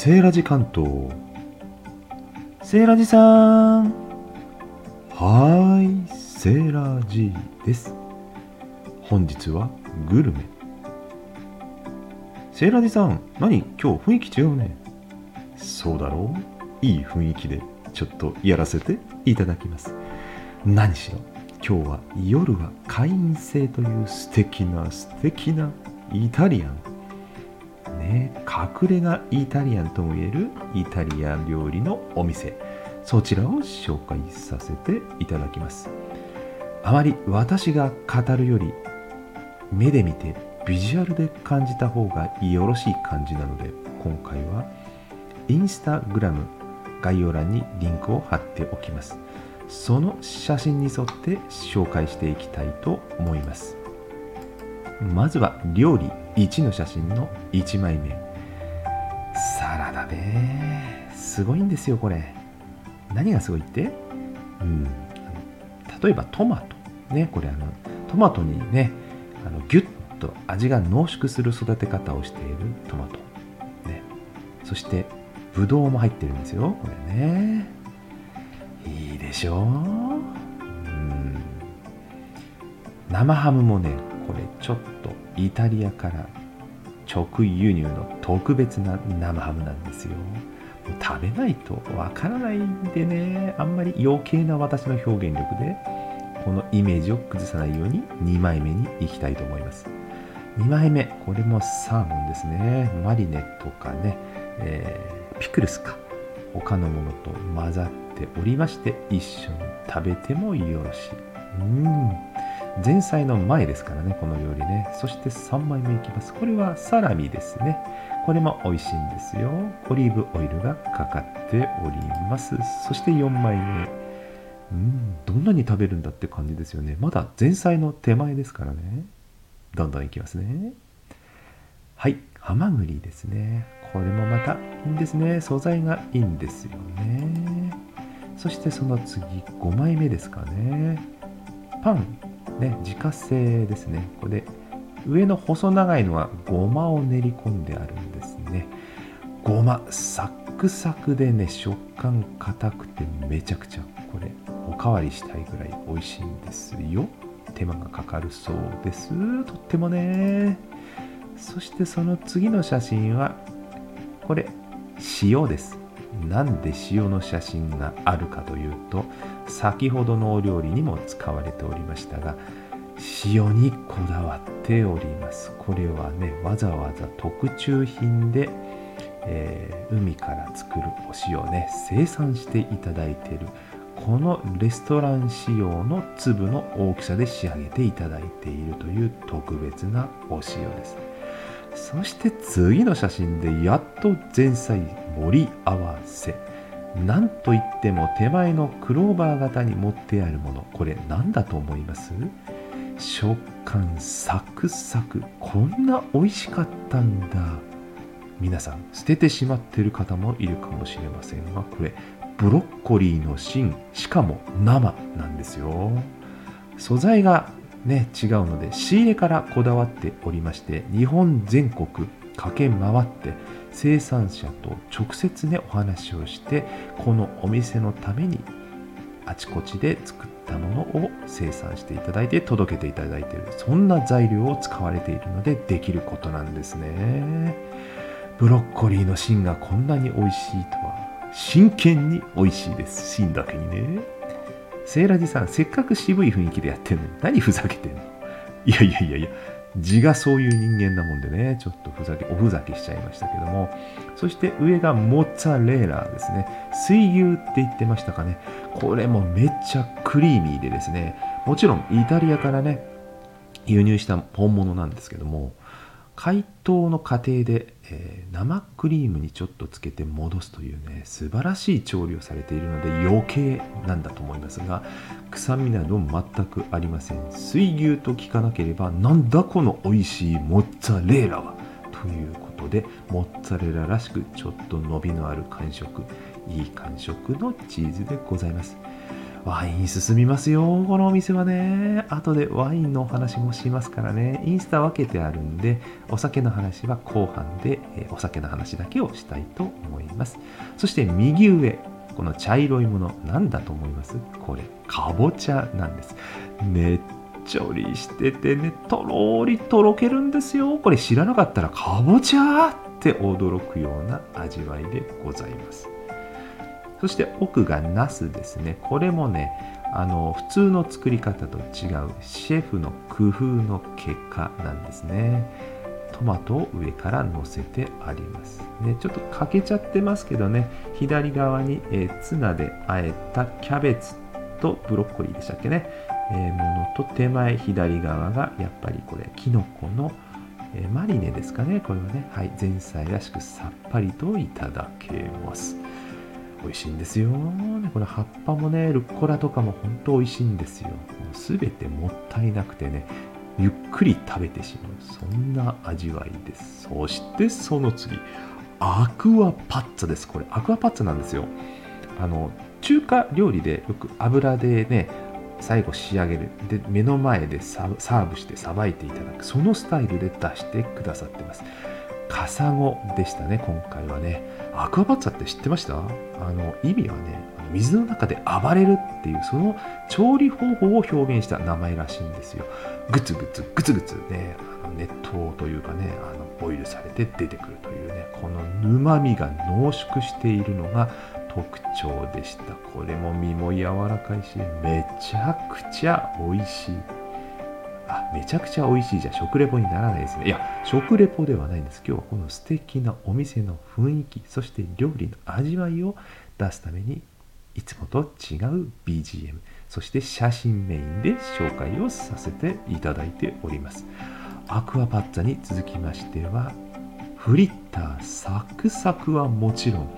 セーラジ関東。セーラジさん。はーいセーラジです。本日はグルメ。セーラジさん何？今日雰囲気違うね。そうだろう？いい雰囲気でちょっとやらせていただきます。何しろ今日は夜は会員制という素敵な素敵なイタリアン。隠れ家イタリアンともいえるイタリアン料理のお店。そちらを紹介させていただきます。あまり私が語るより目で見てビジュアルで感じた方がよろしい感じなので今回はインスタグラム概要欄にリンクを貼っておきます。その写真に沿って紹介していきたいと思います。まずは料理。1の写真の1枚目。サラダですごいんですよこれ。何がすごいって？うん。例えばトマト。ねこれあのトマトにねあのギュッと味が濃縮する育て方をしているトマト。ね。そしてブドウも入ってるんですよこれね。いいでしょう。うん。生ハムもねこれちょっとイタリアから直輸入の特別な生ハムなんですよ。食べないとわからないんでね。あんまり余計な私の表現力でこのイメージを崩さないように2枚目にいきたいと思います。2枚目これもサーモンですね。マリネとかね、えー、ピクルスか。他のものと混ざっておりまして一緒に食べてもよろしい。うん。前菜の前ですからねこの料理ね。そして3枚目いきます。これはサラミですね。これも美味しいんですよ。オリーブオイルがかかっております。そして4枚目。うんどんなに食べるんだって感じですよね。まだ前菜の手前ですからね。どんどんいきますね。はいハマグリですね。これもまたいいんですね。素材がいいんですよね。そしてその次5枚目ですかね。パン。ね自家製ですね。これ上の細長いのはごまを練り込んであるんですね。ごまサックサクでね食感硬くてめちゃくちゃこれおかわりしたいぐらい美味しいんですよ。手間がかかるそうです。とってもね。そしてその次の写真はこれ塩です。なんで塩の写真があるかというと先ほどのお料理にも使われておりましたが塩にこだわっております。これはねわざわざ特注品で、えー、海から作るお塩ね生産していただいているこのレストラン仕様の粒の大きさで仕上げていただいているという特別なお塩です。そして次の写真でやっと前菜盛り合わせ。なんといっても手前のクローバー型に持ってあるもの。これ何だと思います？食感サクサク。こんな美味しかったんだ。皆さん捨ててしまってる方もいるかもしれませんがこれブロッコリーの芯。しかも生なんですよ。素材がね違うので仕入れからこだわっておりまして日本全国駆け回って生産者と直接ねお話をしてこのお店のためにあちこちで作ったものを生産していただいて届けていただいているそんな材料を使われているのでできることなんですね。ブロッコリーの芯がこんなに美味しいとは。真剣に美味しいです。芯だけにね。セーラジさんせっかく渋い雰囲気でやってんのに何ふざけてんの？いやいやいやいや字がそういう人間なもんでね、ちょっとふざけ、おふざけしちゃいましたけども、そして上がモッツァレーラですね。水牛って言ってましたかね。これもめっちゃクリーミーでですね、もちろんイタリアからね、輸入した本物なんですけども、解凍の過程で、えー、生クリームにちょっとつけて戻すというね素晴らしい調理をされているので余計なんだと思いますが臭みなど全くありません。水牛と聞かなければなんだこの美味しいモッツァレーラはということでモッツァレラらしくちょっと伸びのある感触いい感触のチーズでございます。ワイン進みますよ。このお店はね。後でワインのお話もしますからね。インスタ分けてあるんでお酒の話は後半で、えお酒の話だけをしたいと思います。そして右上。この茶色いもの何だと思います？これかぼちゃなんです。ねっちょりしててねとろりとろけるんですよ。これ知らなかったらかぼちゃって驚くような味わいでございます。そして奥がナスですね。これもねあの普通の作り方と違うシェフの工夫の結果なんですね。トマトを上から乗せてあります、ね、ちょっと欠けちゃってますけどね。左側に、えー、ツナであえたキャベツとブロッコリーでしたっけね、えー、ものと手前左側がやっぱりこれキノコの、えー、マリネですかね。これはね。はい前菜らしくさっぱりといただけます。美味しいんですよ。これ葉っぱもね、ルッコラとかも本当美味しいんですよ。すべてもったいなくてね、ゆっくり食べてしまう。そんな味わいです。そしてその次、アクアパッツァです。これ、アクアパッツァなんですよ。あの、中華料理でよく油でね、最後仕上げる。で、目の前でサーブしてさばいていただく。そのスタイルで出してくださってます。カサゴでしたね、今回はね。アクアパッツァって知ってました？あの意味はね、水の中で暴れるっていう、その調理方法を表現した名前らしいんですよ。グツグツ、グツグツね、熱湯というかね、あのボイルされて出てくるというね、この沼みが濃縮しているのが特徴でした。これも身も柔らかいし、めちゃくちゃ美味しい。あ、めちゃくちゃ美味しいじゃ食レポにならないですね。いや、食レポではないんです。今日はこの素敵なお店の雰囲気、そして料理の味わいを出すために、いつもと違う BGM、そして写真メインで紹介をさせていただいております。アクアパッツァに続きましては、フリッターサクサクはもちろん、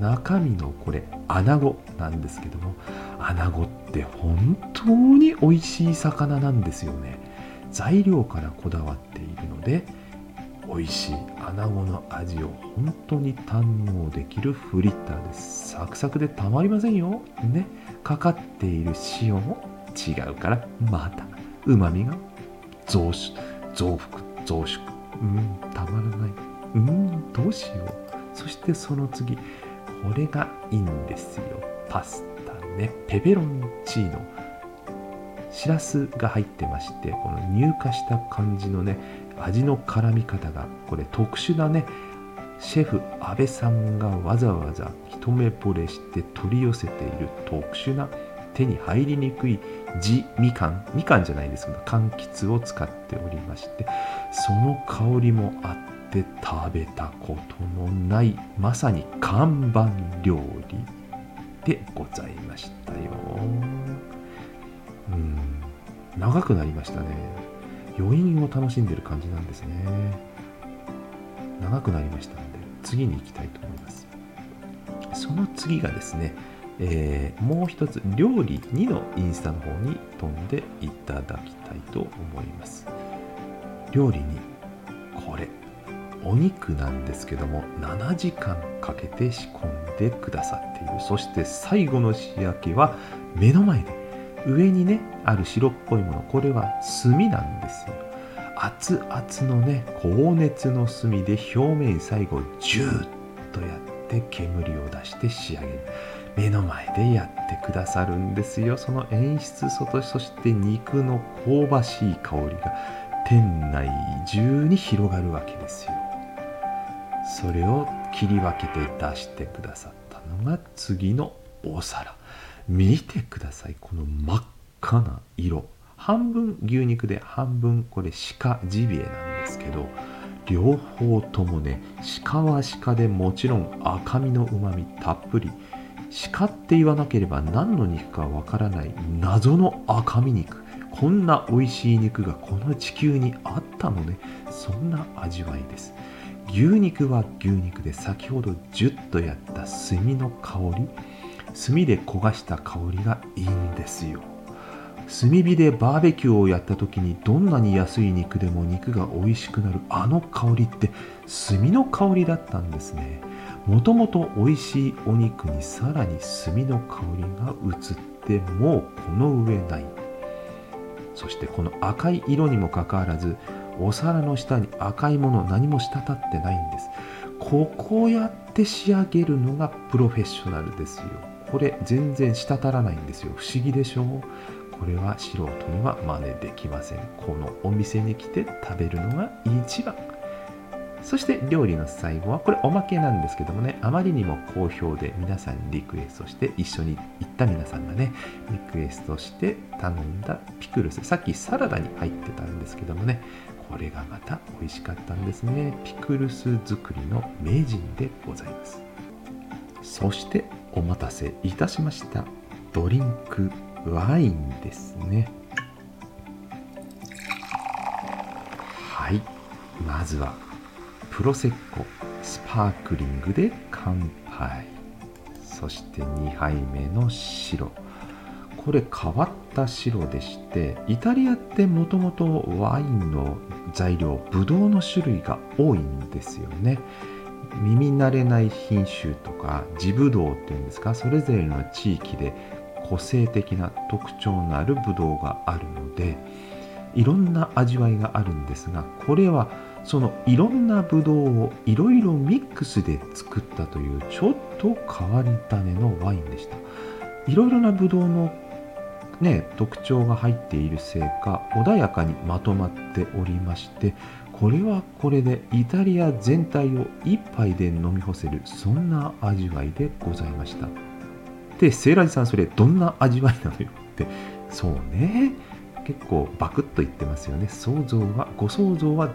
中身のこれ穴子なんですけども穴子って本当に美味しい魚なんですよね。材料からこだわっているので美味しい穴子の味を本当に堪能できるフリッターです。サクサクでたまりませんよ。ね。かかっている塩も違うからまたうまみが増増幅増縮うんたまらない。うんどうしよう。そしてその次。これがいいんですよ。パスタ。ねペペロンチーノ。しらすが入ってましてこの乳化した感じのね味の絡み方がこれ特殊なねシェフ阿部さんがわざわざ一目惚れして取り寄せている特殊な手に入りにくい地みかん。みかんじゃないですけど柑橘を使っておりましてその香りもあって食べたことのないまさに看板料理。でございましたよ。うん。長くなりましたね。余韻を楽しんでる感じなんですね。長くなりましたので次に行きたいと思います。その次がですね、えー、もう一つ料理2のインスタの方に飛んでいただきたいと思います。料理にこれ。お肉なんですけども7時間かけて仕込んでくださっている。そして最後の仕上げは目の前で上にねある白っぽいものこれは炭なんですよ。熱々のね高熱の炭で表面最後ジューッとやって煙を出して仕上げる。目の前でやってくださるんですよ。その演出外そして肉の香ばしい香りが店内中に広がるわけですよ。それを切り分けて出してくださったのが次のお皿。見てください。この真っ赤な色。半分牛肉で半分これ鹿ジビエなんですけど両方ともね鹿は鹿でもちろん赤身のうまみたっぷり。鹿って言わなければ何の肉かわからない謎の赤身肉。こんな美味しい肉がこの地球にあったのね。そんな味わいです。牛肉は牛肉で先ほどジュッとやった炭の香り炭で焦がした香りがいいんですよ。炭火でバーベキューをやった時にどんなに安い肉でも肉が美味しくなるあの香りって炭の香りだったんですね。もともと美味しいお肉にさらに炭の香りが移ってもうこの上ない。そしてこの赤い色にもかかわらずお皿の下に赤いもの何も滴ってないんです。ここやって仕上げるのがプロフェッショナルですよ。これ全然滴らないんですよ。不思議でしょ？うこれは素人には真似できません。このお店に来て食べるのが一番。そして料理の最後はこれおまけなんですけどもね。あまりにも好評で皆さんにリクエストして一緒に行った皆さんがねリクエストして頼んだピクルス。さっきサラダに入ってたんですけどもね。これがまた美味しかったんですね。ピクルス作りの名人でございます。そしてお待たせいたしました。ドリンクワインですね。はい。まずはプロセッコスパークリングで乾杯。そして2杯目の白。これ変わった白でしてイタリアってもともとワインの材料ブドウの種類が多いんですよね。耳慣れない品種とか地ブドウっていうんですかそれぞれの地域で個性的な特徴のあるブドウがあるのでいろんな味わいがあるんですがこれはそのいろんなブドウをいろいろミックスで作ったというちょっと変わり種のワインでした。いろいろなブドウのね特徴が入っているせいか穏やかにまとまっておりましてこれはこれでイタリア全体を一杯で飲み干せるそんな味わいでございました。でセイラジさんそれどんな味わいなのよってそうね。結構バクッと言ってますよね。想像はご想像は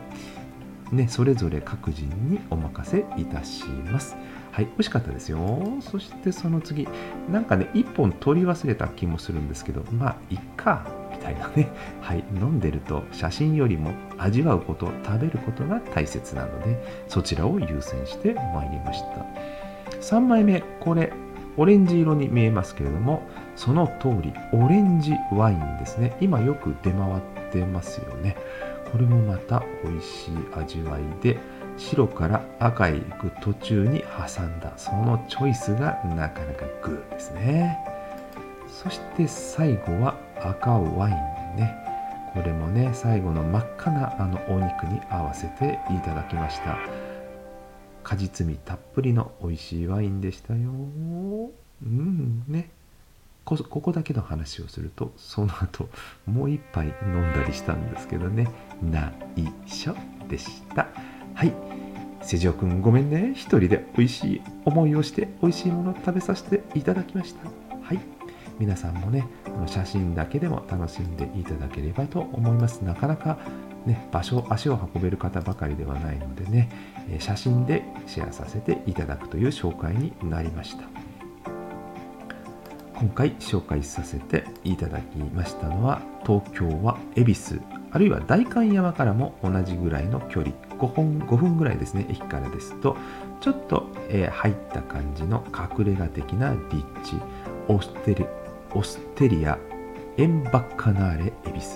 ねそれぞれ各人にお任せいたします。はい美味しかったですよ。そしてその次なんかね一本取り忘れた気もするんですけどまあいっかみたいなね。はい飲んでると写真よりも味わうこと食べることが大切なのでそちらを優先してまいりました。3枚目これオレンジ色に見えますけれどもその通りオレンジワインですね。今よく出回ってますよね。これもまた美味しい味わいで白から赤へ行く途中に挟んだ。そのチョイスがなかなかグーですね。そして最後は赤ワインね。これもね最後の真っ赤なあのお肉に合わせていただきました。果実味たっぷりの美味しいワインでしたよ。うんね。ここだけの話をするとその後もう一杯飲んだりしたんですけどね。内緒でした。はい。瀬城くんごめんね。一人で美味しい思いをして美味しいもの食べさせていただきました。はい。皆さんもね写真だけでも楽しんでいただければと思います。なかなかね、場所足を運べる方ばかりではないのでね写真でシェアさせていただくという紹介になりました。今回紹介させていただきましたのは東京は恵比寿。あるいは代官山からも同じぐらいの距離5分 ,5 分ぐらいですね駅からですとちょっと、えー、入った感じの隠れ家的な立地オステリオステリアエンバッカナーレ恵比寿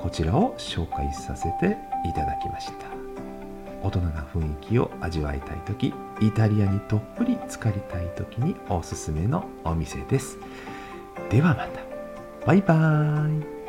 こちらを紹介させていただきました。大人な雰囲気を味わいたい時イタリアにどっぷり浸かりたい時におすすめのお店です。ではまた。バイバーイ。